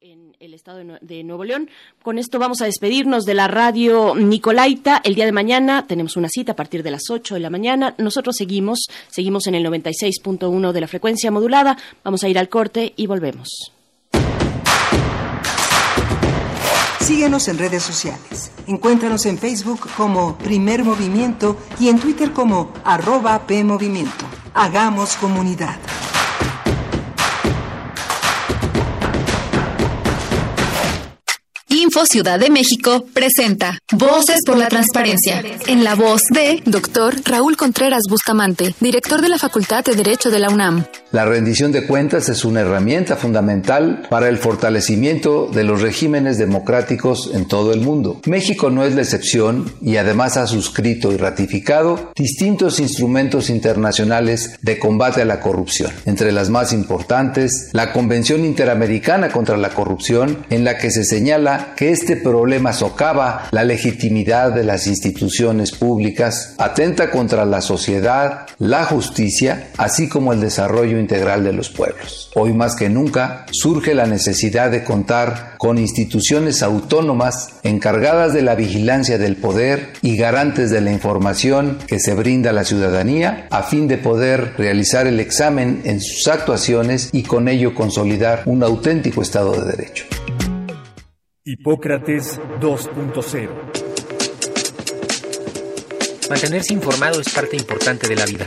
en el estado de Nuevo León. Con esto vamos a despedirnos de la radio Nicolaita. El día de mañana tenemos una cita a partir de las 8 de la mañana. Nosotros seguimos, seguimos en el 96.1 de la frecuencia modulada. Vamos a ir al corte y volvemos. Síguenos en redes sociales. Encuéntranos en Facebook como Primer Movimiento y en Twitter como arroba PMovimiento. Hagamos comunidad. Info Ciudad de México presenta Voces por la Transparencia, en la voz de Dr. Raúl Contreras Bustamante, director de la Facultad de Derecho de la UNAM. La rendición de cuentas es una herramienta fundamental para el fortalecimiento de los regímenes democráticos en todo el mundo. México no es la excepción y además ha suscrito y ratificado distintos instrumentos internacionales de combate a la corrupción. Entre las más importantes, la Convención Interamericana contra la Corrupción, en la que se señala que este problema socava la legitimidad de las instituciones públicas, atenta contra la sociedad, la justicia, así como el desarrollo integral de los pueblos. Hoy más que nunca surge la necesidad de contar con instituciones autónomas encargadas de la vigilancia del poder y garantes de la información que se brinda a la ciudadanía a fin de poder realizar el examen en sus actuaciones y con ello consolidar un auténtico Estado de Derecho. Hipócrates 2.0 Mantenerse informado es parte importante de la vida.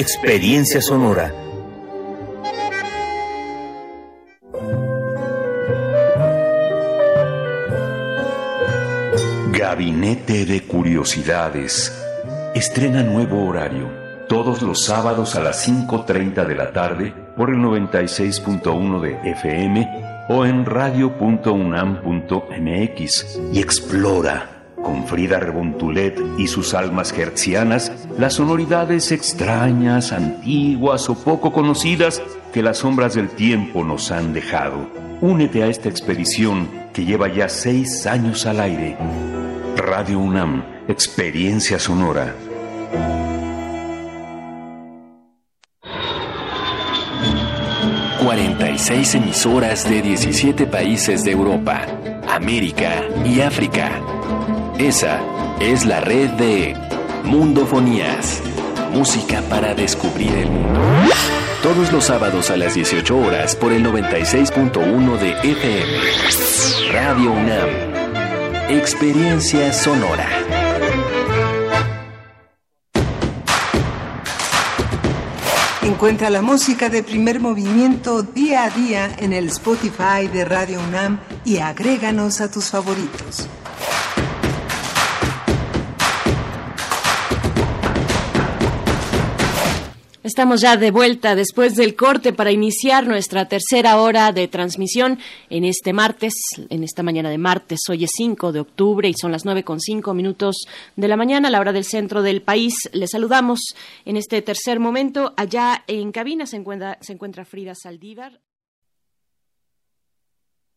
Experiencia Sonora. Gabinete de Curiosidades. Estrena nuevo horario, todos los sábados a las 5.30 de la tarde por el 96.1 de FM o en radio.unam.mx y explora con Frida Rebontulet y sus almas hertzianas las sonoridades extrañas, antiguas o poco conocidas que las sombras del tiempo nos han dejado. Únete a esta expedición que lleva ya seis años al aire. Radio UNAM, Experiencia Sonora. ...46 emisoras de 17 países de Europa, América y África. Esa es la red de Mundofonías. Música para descubrir el mundo. Todos los sábados a las 18 horas por el 96.1 de FM. Radio UNAM. Experiencia sonora. Encuentra la música de primer movimiento día a día en el Spotify de Radio UNAM y agréganos a tus favoritos. Estamos ya de vuelta después del corte para iniciar nuestra tercera hora de transmisión en este martes, en esta mañana de martes. Hoy es 5 de octubre y son las nueve con cinco minutos de la mañana, a la hora del centro del país. Les saludamos en este tercer momento. Allá en cabina se encuentra, se encuentra Frida Saldívar.